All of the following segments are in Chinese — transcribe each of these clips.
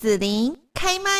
子琳开麦。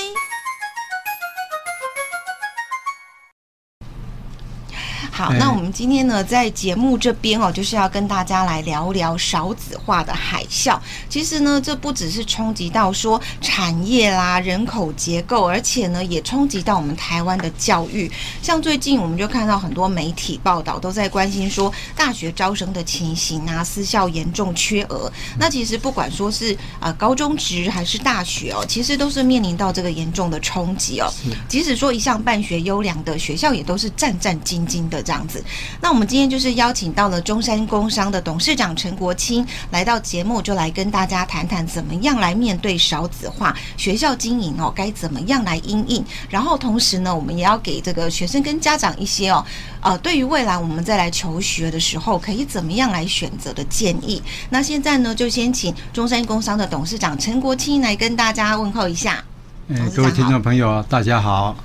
好，那我们今天呢，在节目这边哦，就是要跟大家来聊聊少子化的海啸。其实呢，这不只是冲击到说产业啦、人口结构，而且呢，也冲击到我们台湾的教育。像最近我们就看到很多媒体报道都在关心说，大学招生的情形啊，私校严重缺额。那其实不管说是呃高中职还是大学哦，其实都是面临到这个严重的冲击哦。即使说一向办学优良的学校，也都是战战兢兢的。这样子，那我们今天就是邀请到了中山工商的董事长陈国清来到节目，就来跟大家谈谈怎么样来面对少子化学校经营哦，该怎么样来应应。然后同时呢，我们也要给这个学生跟家长一些哦，呃，对于未来我们再来求学的时候，可以怎么样来选择的建议。那现在呢，就先请中山工商的董事长陈国清来跟大家问候一下。嗯，各位听众朋友，大家好。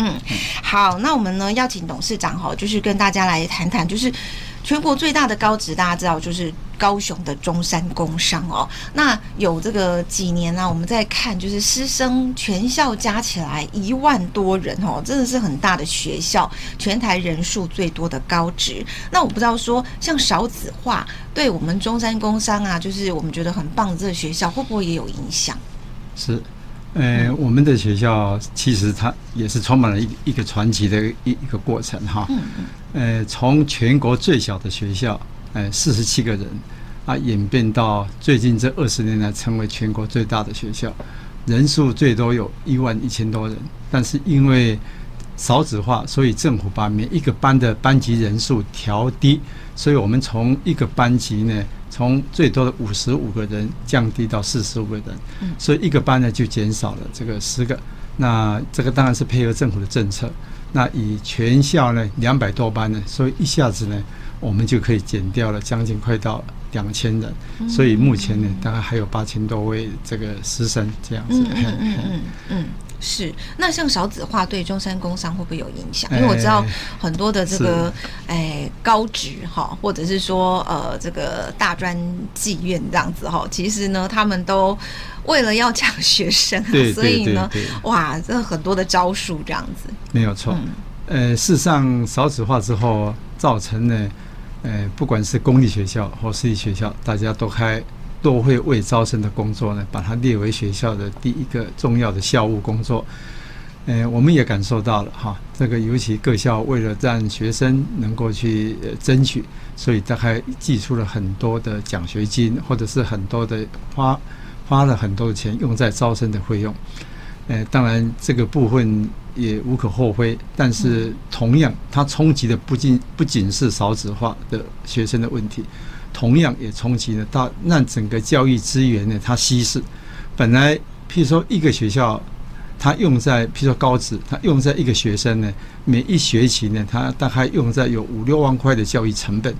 嗯，好，那我们呢要请董事长哈，就是跟大家来谈谈，就是全国最大的高职，大家知道就是高雄的中山工商哦。那有这个几年呢、我们在看，就是师生全校加起来一万多人哦，真的是很大的学校，全台人数最多的高职。那我不知道说，像少子化对我们中山工商啊，就是我们觉得很棒的这个学校，会不会也有影响？是。呃，我们的学校其实它也是充满了一一个传奇的一一个过程哈。呃，从全国最小的学校，呃，四十七个人，啊，演变到最近这二十年来成为全国最大的学校，人数最多有一万一千多人。但是因为少子化，所以政府把每一个班的班级人数调低，所以我们从一个班级呢。从最多的五十五个人降低到四十五个人，所以一个班呢就减少了这个十个。那这个当然是配合政府的政策。那以全校呢两百多班呢，所以一下子呢我们就可以减掉了将近快到两千人。所以目前呢大概还有八千多位这个师生这样子。嗯嗯嗯嗯。是，那像少子化对中山工商会不会有影响？因为我知道很多的这个，哎，哎高职哈，或者是说呃，这个大专技院这样子哈，其实呢，他们都为了要抢学生，所以呢，哇，这很多的招数这样子。没有错，呃，事实上少子化之后造成呢，呃，不管是公立学校或私立学校，大家都开。都会为招生的工作呢，把它列为学校的第一个重要的校务工作。呃，我们也感受到了哈，这个尤其各校为了让学生能够去争取，所以大概寄出了很多的奖学金，或者是很多的花花了很多的钱用在招生的费用。呃，当然这个部分也无可厚非，但是同样它冲击的不仅不仅是少子化的学生的问题。同样也冲击了到让整个教育资源呢，它稀释。本来，譬如说一个学校，它用在譬如说高职，它用在一个学生呢，每一学期呢，它大概用在有五六万块的教育成本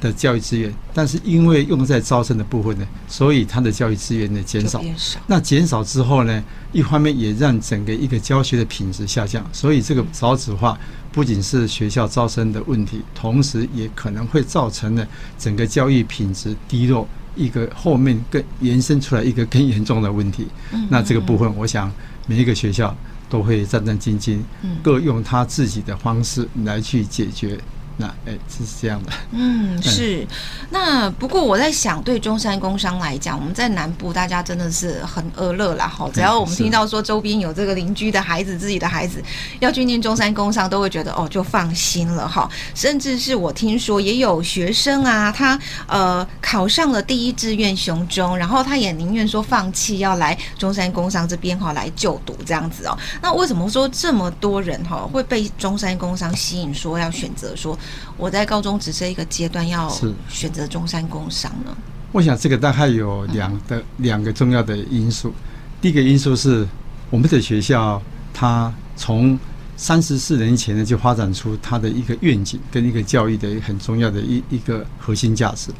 的教育资源。但是因为用在招生的部分呢，所以它的教育资源呢减少。那减少之后呢，一方面也让整个一个教学的品质下降。所以这个少子化。不仅是学校招生的问题，同时也可能会造成了整个教育品质低落，一个后面更延伸出来一个更严重的问题。那这个部分，我想每一个学校都会战战兢兢，各用他自己的方式来去解决。那哎，是这样的。嗯，是。那不过我在想，对中山工商来讲，我们在南部，大家真的是很阿乐啦。哈，只要我们听到说周边有这个邻居的孩子、自己的孩子要去念中山工商，都会觉得哦，就放心了哈。甚至是我听说也有学生啊，他呃考上了第一志愿雄中，然后他也宁愿说放弃要来中山工商这边哈来就读这样子哦。那为什么说这么多人哈会被中山工商吸引，说要选择说？我在高中只是一个阶段要选择中山工商呢？我想这个大概有两个两个重要的因素。第一个因素是我们的学校，它从三十四年前呢就发展出它的一个愿景跟一个教育的一个很重要的一一个核心价值，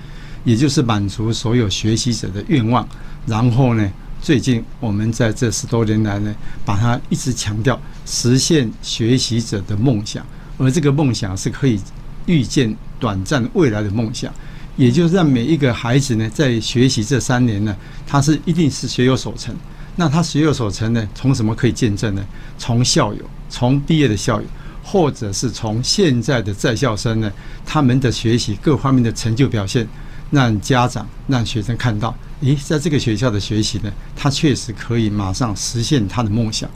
也就是满足所有学习者的愿望。然后呢，最近我们在这十多年来呢，把它一直强调实现学习者的梦想。而这个梦想是可以预见短暂未来的梦想，也就是让每一个孩子呢，在学习这三年呢，他是一定是学有所成。那他学有所成呢？从什么可以见证呢？从校友，从毕业的校友，或者是从现在的在校生呢，他们的学习各方面的成就表现，让家长、让学生看到，诶，在这个学校的学习呢，他确实可以马上实现他的梦想。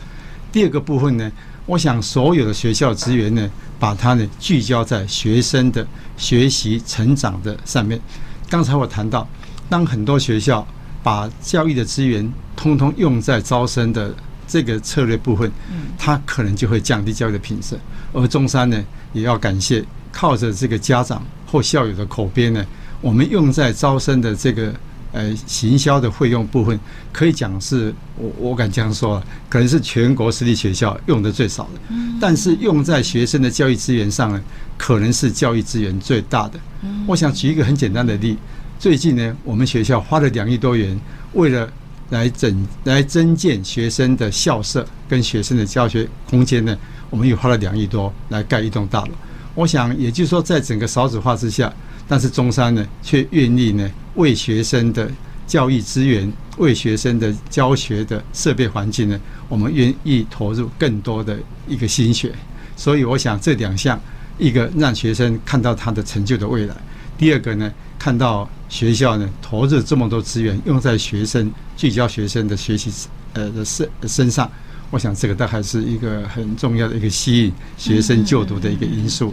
第二个部分呢，我想所有的学校资源呢，把它呢聚焦在学生的学习成长的上面。刚才我谈到，当很多学校把教育的资源通通用在招生的这个策略部分，它可能就会降低教育的品质。而中山呢，也要感谢靠着这个家长或校友的口碑呢，我们用在招生的这个呃行销的费用部分，可以讲是我我敢这样说，可能是全国私立学校用的最少的。但是用在学生的教育资源上呢，可能是教育资源最大的。我想举一个很简单的例，最近呢，我们学校花了两亿多元，为了来整来增建学生的校舍跟学生的教学空间呢，我们又花了两亿多来盖一栋大楼。我想，也就是说，在整个少子化之下，但是中山呢，却愿意呢为学生的教育资源、为学生的教学的设备环境呢，我们愿意投入更多的一个心血。所以，我想这两项。一个让学生看到他的成就的未来，第二个呢，看到学校呢投入这么多资源用在学生聚焦学生的学习呃的身身上，我想这个都还是一个很重要的一个吸引学生就读的一个因素。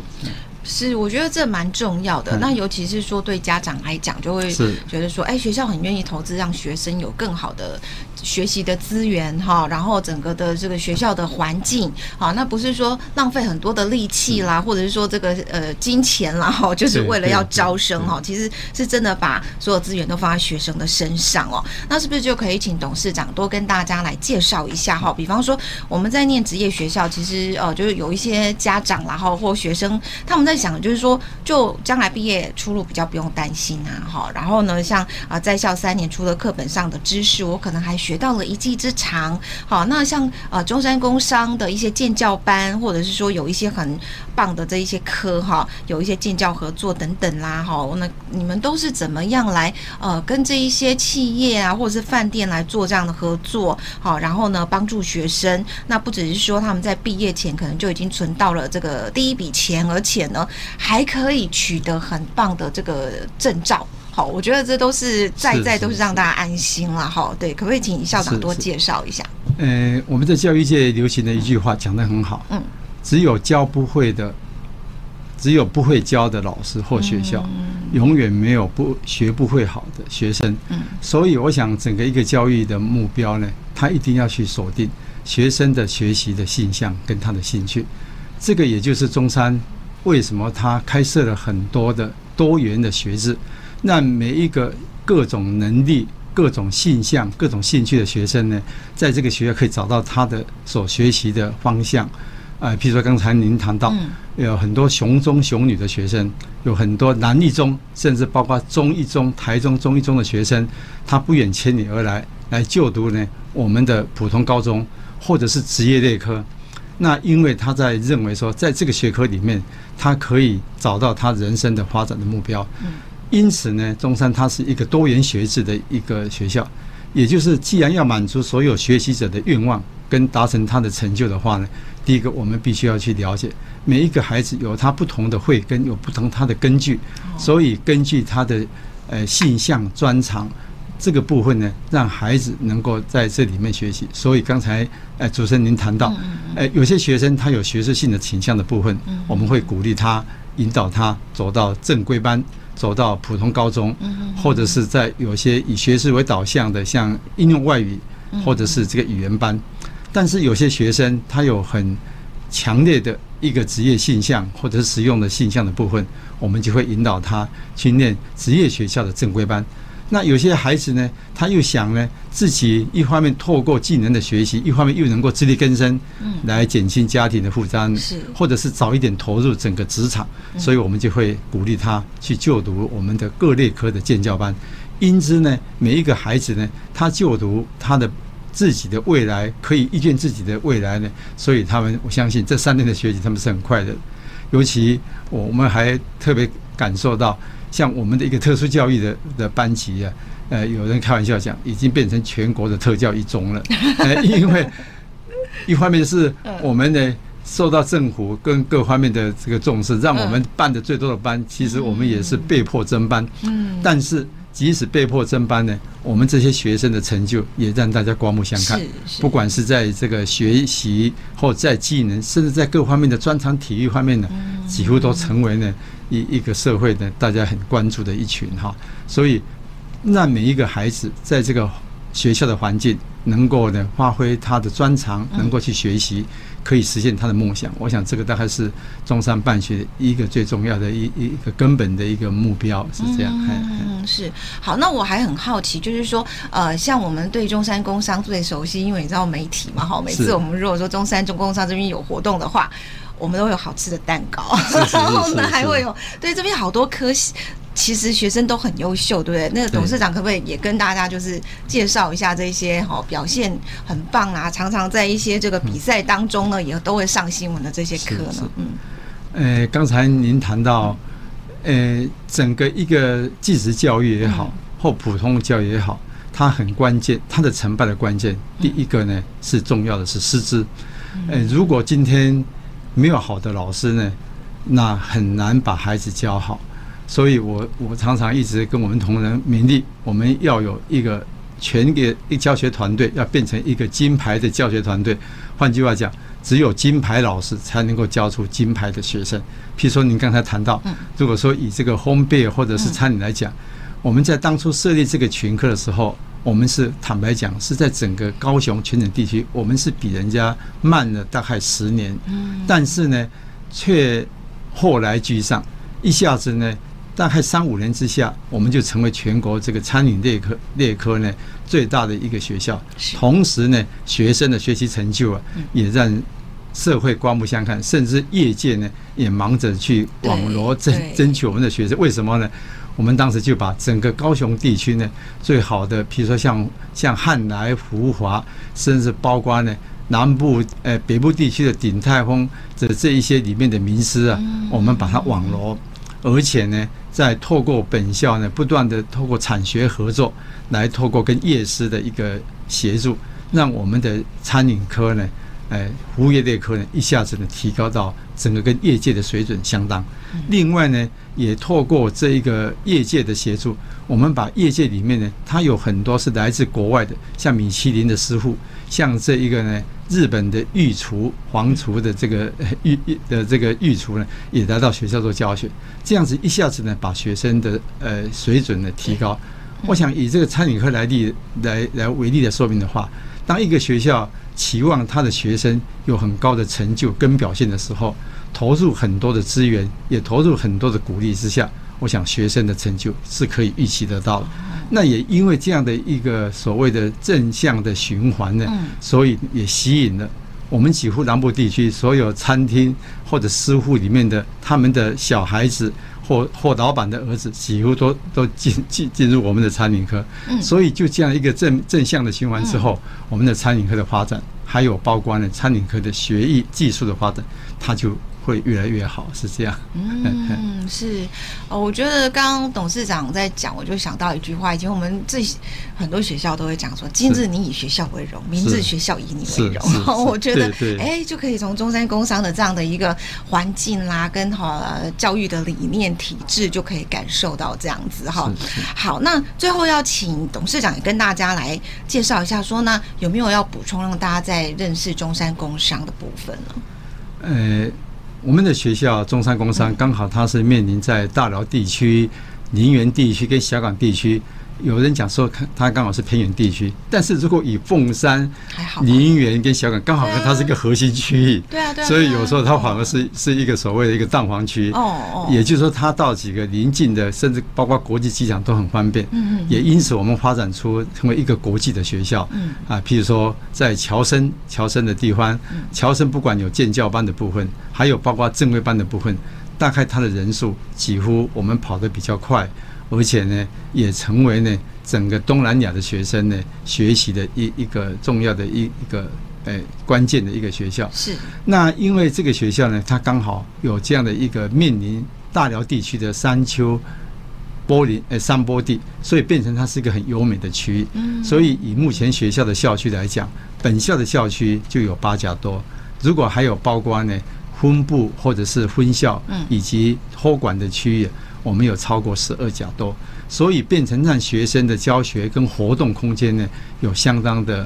是，我觉得这蛮重要的。那尤其是说对家长来讲，就会觉得说，哎，学校很愿意投资，让学生有更好的。学习的资源哈，然后整个的这个学校的环境好，那不是说浪费很多的力气啦，或者是说这个呃金钱啦哈，就是为了要招生哈，其实是真的把所有资源都放在学生的身上哦。那是不是就可以请董事长多跟大家来介绍一下哈？比方说我们在念职业学校，其实呃就是有一些家长然后或学生他们在想，就是说就将来毕业出路比较不用担心啊哈。然后呢，像啊在校三年，除了课本上的知识，我可能还学。学到了一技之长，好，那像呃中山工商的一些建教班，或者是说有一些很棒的这一些科哈，有一些建教合作等等啦，哈，那你们都是怎么样来呃跟这一些企业啊，或者是饭店来做这样的合作，好，然后呢帮助学生，那不只是说他们在毕业前可能就已经存到了这个第一笔钱，而且呢还可以取得很棒的这个证照。好，我觉得这都是在在都是让大家安心了哈。对，可不可以请校长多介绍一下？呃，我们在教育界流行的一句话讲得很好，嗯，只有教不会的，只有不会教的老师或学校，永远没有不学不会好的学生。嗯，所以我想整个一个教育的目标呢，他一定要去锁定学生的学习的性向跟他的兴趣。这个也就是中山为什么他开设了很多的多元的学制。让每一个各种能力、各种性向、各种兴趣的学生呢，在这个学校可以找到他的所学习的方向。啊，譬如说刚才您谈到，有很多雄中雄女的学生，有很多南一中，甚至包括中一中、台中中一中的学生，他不远千里而来来就读呢我们的普通高中，或者是职业类科。那因为他在认为说，在这个学科里面，他可以找到他人生的发展的目标。因此呢，中山它是一个多元学制的一个学校，也就是既然要满足所有学习者的愿望跟达成他的成就的话呢，第一个我们必须要去了解每一个孩子有他不同的慧根，有不同他的根据，所以根据他的呃性向专长这个部分呢，让孩子能够在这里面学习。所以刚才呃主持人您谈到，呃有些学生他有学术性的倾向的部分，我们会鼓励他，引导他走到正规班。走到普通高中，或者是在有些以学识为导向的，像应用外语，或者是这个语言班。但是有些学生他有很强烈的一个职业性向，或者是实用的性向的部分，我们就会引导他去念职业学校的正规班。那有些孩子呢，他又想呢，自己一方面透过技能的学习，一方面又能够自力更生，嗯来减轻家庭的负担，是，或者是早一点投入整个职场，所以我们就会鼓励他去就读我们的各类科的建教班。因之呢，每一个孩子呢，他就读他的自己的未来，可以预见自己的未来呢，所以他们我相信这三年的学习他们是很快的，尤其我们还特别感受到。像我们的一个特殊教育的的班级啊，呃，有人开玩笑讲，已经变成全国的特教一中了。呃，因为一方面是我们呢受到政府跟各方面的这个重视，让我们办的最多的班，其实我们也是被迫增班。嗯，但是。即使被迫增班呢，我们这些学生的成就也让大家刮目相看。不管是在这个学习或在技能，甚至在各方面的专长体育方面呢，几乎都成为呢一一个社会的大家很关注的一群哈。所以，让每一个孩子在这个学校的环境能够呢发挥他的专长，能够去学习。可以实现他的梦想，我想这个大概是中山办学一个最重要的一一个根本的一个目标，是这样。嗯，是。好，那我还很好奇，就是说，呃，像我们对中山工商最熟悉，因为你知道媒体嘛，哈，每次我们如果说中山中工商这边有活动的话，我们都有好吃的蛋糕，然后呢还会有对这边好多科系。其实学生都很优秀，对不对？那个董事长可不可以也跟大家就是介绍一下这些哈表现很棒啊，常常在一些这个比赛当中呢，也都会上新闻的这些课呢？嗯，呃，刚才您谈到，呃，整个一个技职教育也好，或普通教育也好，它很关键，它的成败的关键，第一个呢是重要的是师资。呃，如果今天没有好的老师呢，那很难把孩子教好。所以我我常常一直跟我们同仁勉励，我们要有一个全给一教学团队，要变成一个金牌的教学团队。换句话讲，只有金牌老师才能够教出金牌的学生。譬如说，您刚才谈到，如果说以这个烘焙或者是餐饮来讲，我们在当初设立这个群课的时候，我们是坦白讲，是在整个高雄全省地区，我们是比人家慢了大概十年。但是呢，却后来居上，一下子呢。大概三五年之下，我们就成为全国这个餐饮类科类科呢最大的一个学校。同时呢，学生的学习成就啊，也让社会刮目相看，甚至业界呢也忙着去网罗争争取我们的学生。为什么呢？我们当时就把整个高雄地区呢最好的，比如说像像汉来、福华，甚至包括呢南部呃北部地区的鼎泰丰的这一些里面的名师啊，我们把它网罗，而且呢。在透过本校呢，不断的透过产学合作，来透过跟业师的一个协助，让我们的餐饮科呢，哎，服务业类科呢，一下子呢提高到整个跟业界的水准相当。另外呢，也透过这一个业界的协助，我们把业界里面呢，它有很多是来自国外的，像米其林的师傅，像这一个呢。日本的御厨、皇厨的这个御 的这个御厨呢，也来到学校做教学，这样子一下子呢，把学生的呃水准呢提高。我想以这个餐饮科来例来来为例的说明的话，当一个学校期望他的学生有很高的成就跟表现的时候，投入很多的资源，也投入很多的鼓励之下，我想学生的成就是可以预期得到的。那也因为这样的一个所谓的正向的循环呢，所以也吸引了我们几乎南部地区所有餐厅或者师傅里面的他们的小孩子或或老板的儿子，几乎都都进进进入我们的餐饮科。所以就这样一个正正向的循环之后，我们的餐饮科的发展，还有包括呢餐饮科的学艺技术的发展，它就。会越来越好，是这样。嗯，是。哦，我觉得刚刚董事长在讲，我就想到一句话，以前我们这很多学校都会讲说：“今日你以学校为荣，明日学校以你为荣。”然后 我觉得，哎，就可以从中山工商的这样的一个环境啦，跟哈教育的理念体制，就可以感受到这样子哈。好，那最后要请董事长也跟大家来介绍一下，说呢，有没有要补充，让大家在认识中山工商的部分呢？呃。我们的学校中山工商刚好它是面临在大寮地区、林园地区跟小港地区。有人讲说，它刚好是偏远地区，但是如果以凤山、林园跟小港，刚好跟它是一个核心区域，对啊，对啊，所以有时候它反而是是一个所谓的一个蛋黄区，哦哦，也就是说它到几个邻近的，甚至包括国际机场都很方便，嗯嗯，也因此我们发展出成为一个国际的学校，嗯啊，譬如说在侨生侨生的地方，侨生不管有建教班的部分，还有包括正规班的部分，大概它的人数几乎我们跑得比较快。而且呢，也成为呢整个东南亚的学生呢学习的一一个重要的一一个呃关键的一个学校。是。那因为这个学校呢，它刚好有这样的一个面临大辽地区的山丘坡林呃山坡地，所以变成它是一个很优美的区域。嗯，所以以目前学校的校区来讲，本校的校区就有八甲多，如果还有包括呢分部或者是分校，以及托管的区域，我们有超过十二家多，所以变成让学生的教学跟活动空间呢有相当的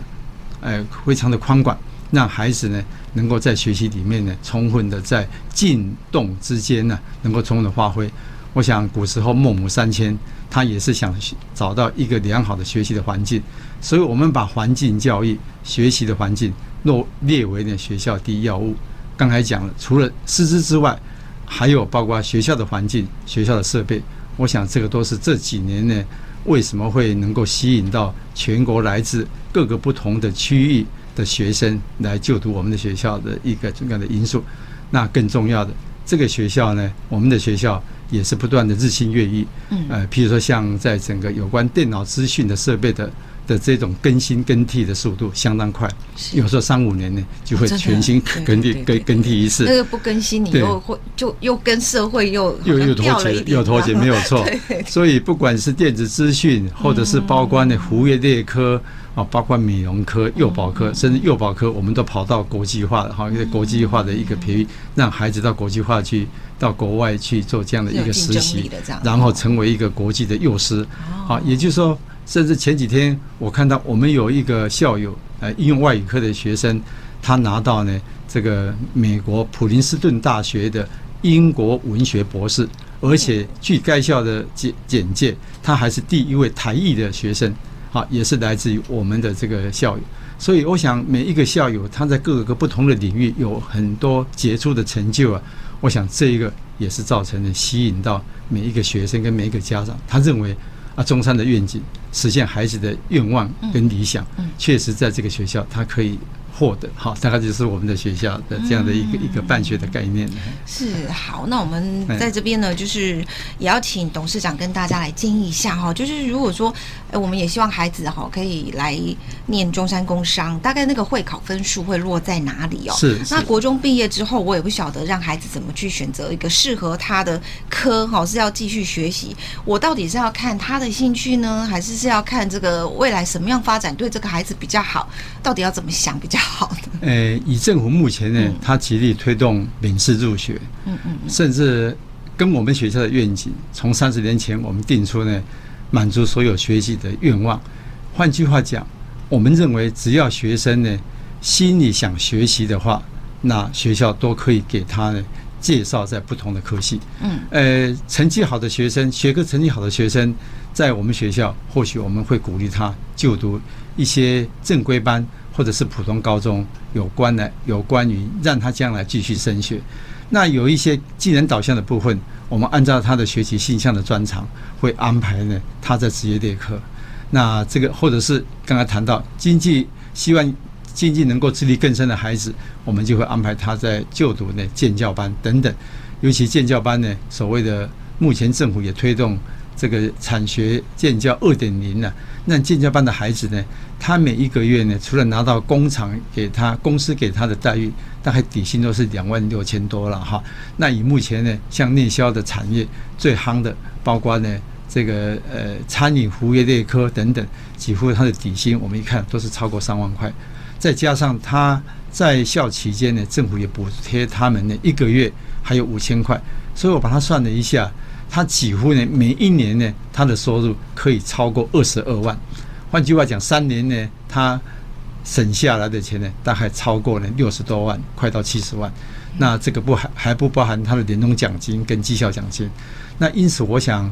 呃非常的宽广。让孩子呢，能够在学习里面呢，充分的在进动之间呢，能够充分的发挥。我想古时候孟母三迁，他也是想找到一个良好的学习的环境，所以我们把环境教育、学习的环境若列为呢学校第一要务。刚才讲了，除了师资之外，还有包括学校的环境、学校的设备。我想这个都是这几年呢，为什么会能够吸引到全国来自各个不同的区域。的学生来就读我们的学校的一个重要的因素，那更重要的，这个学校呢，我们的学校也是不断的日新月异，嗯，呃，譬如说像在整个有关电脑资讯的设备的的这种更新更替的速度相当快，有时候三五年呢就会全新 更替更更替一次，那个不更新你又会就又跟社会又又又脱节，又脱节没有错，所以不管是电子资讯或者是包括的服务业列科。啊，包括美容科、幼保科，甚至幼保科，我们都跑到国际化的哈，一个国际化的一个培育，让孩子到国际化去，到国外去做这样的一个实习，然后成为一个国际的幼师。好，也就是说，甚至前几天我看到我们有一个校友，呃，应用外语科的学生，他拿到呢这个美国普林斯顿大学的英国文学博士，而且据该校的简简介，他还是第一位台裔的学生。啊，也是来自于我们的这个校友，所以我想每一个校友他在各个不同的领域有很多杰出的成就啊，我想这一个也是造成了吸引到每一个学生跟每一个家长，他认为啊，中山的愿景实现孩子的愿望跟理想，确实在这个学校他可以。获得好，大概就是我们的学校的这样的一个一个办学的概念。是好，那我们在这边呢，就是也要请董事长跟大家来建议一下哈，就是如果说，哎，我们也希望孩子哈可以来念中山工商，大概那个会考分数会落在哪里哦？是。那国中毕业之后，我也不晓得让孩子怎么去选择一个适合他的科哈，是要继续学习，我到底是要看他的兴趣呢，还是是要看这个未来什么样发展对这个孩子比较好？到底要怎么想比较好？好的，呃，以政府目前呢，他极力推动免试入学，嗯嗯，甚至跟我们学校的愿景，从三十年前我们定出呢，满足所有学习的愿望。换句话讲，我们认为只要学生呢心里想学习的话，那学校都可以给他呢介绍在不同的科系。嗯，呃，成绩好的学生，学科成绩好的学生，在我们学校或许我们会鼓励他就读一些正规班。或者是普通高中有关的，有关于让他将来继续升学。那有一些技能导向的部分，我们按照他的学习性向的专长，会安排呢他在职业列课。那这个或者是刚才谈到经济，希望经济能够自力更生的孩子，我们就会安排他在就读呢建教班等等。尤其建教班呢，所谓的目前政府也推动这个产学建教二点零呢。那建教班的孩子呢，他每一个月呢，除了拿到工厂给他公司给他的待遇，大概底薪都是两万六千多了哈。那以目前呢，像内销的产业最夯的，包括呢这个呃餐饮服务业列科等等，几乎他的底薪我们一看都是超过三万块。再加上他在校期间呢，政府也补贴他们呢一个月还有五千块，所以我把它算了一下。他几乎呢，每一年呢，他的收入可以超过二十二万。换句话讲，三年呢，他省下来的钱呢，大概超过了六十多万，快到七十万。那这个不还还不包含他的年终奖金跟绩效奖金。那因此，我想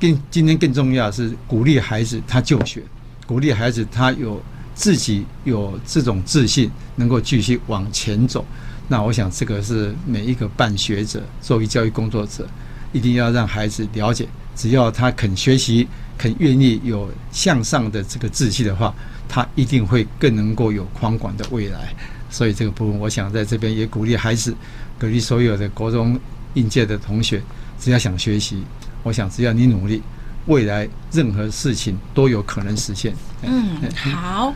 更今天更重要是鼓励孩子他就学，鼓励孩子他有自己有这种自信，能够继续往前走。那我想，这个是每一个办学者作为教育工作者。一定要让孩子了解，只要他肯学习、肯愿意有向上的这个志气的话，他一定会更能够有宽广的未来。所以这个部分，我想在这边也鼓励孩子，鼓励所有的国中应届的同学，只要想学习，我想只要你努力，未来任何事情都有可能实现。嗯，好。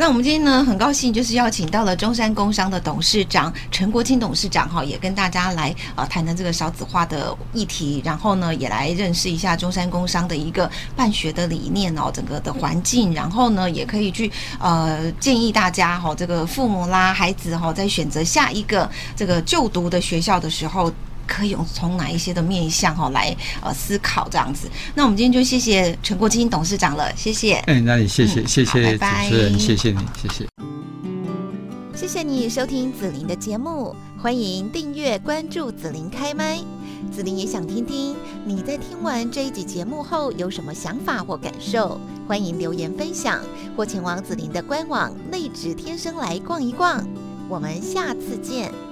那我们今天呢，很高兴就是邀请到了中山工商的董事长陈国清董事长哈，也跟大家来呃谈谈这个少子化的议题，然后呢，也来认识一下中山工商的一个办学的理念哦，整个的环境，然后呢，也可以去呃建议大家哈，这个父母啦、孩子哈，在选择下一个这个就读的学校的时候。可以用从哪一些的面向哈来呃思考这样子，那我们今天就谢谢陈国金董事长了，谢谢。哎，那你谢谢、嗯、谢谢主持人，谢谢你，谢谢。谢谢你收听紫琳的节目，欢迎订阅关注紫琳开麦。紫琳也想听听你在听完这一集节目后有什么想法或感受，欢迎留言分享或前往紫琳的官网内指天生来逛一逛。我们下次见。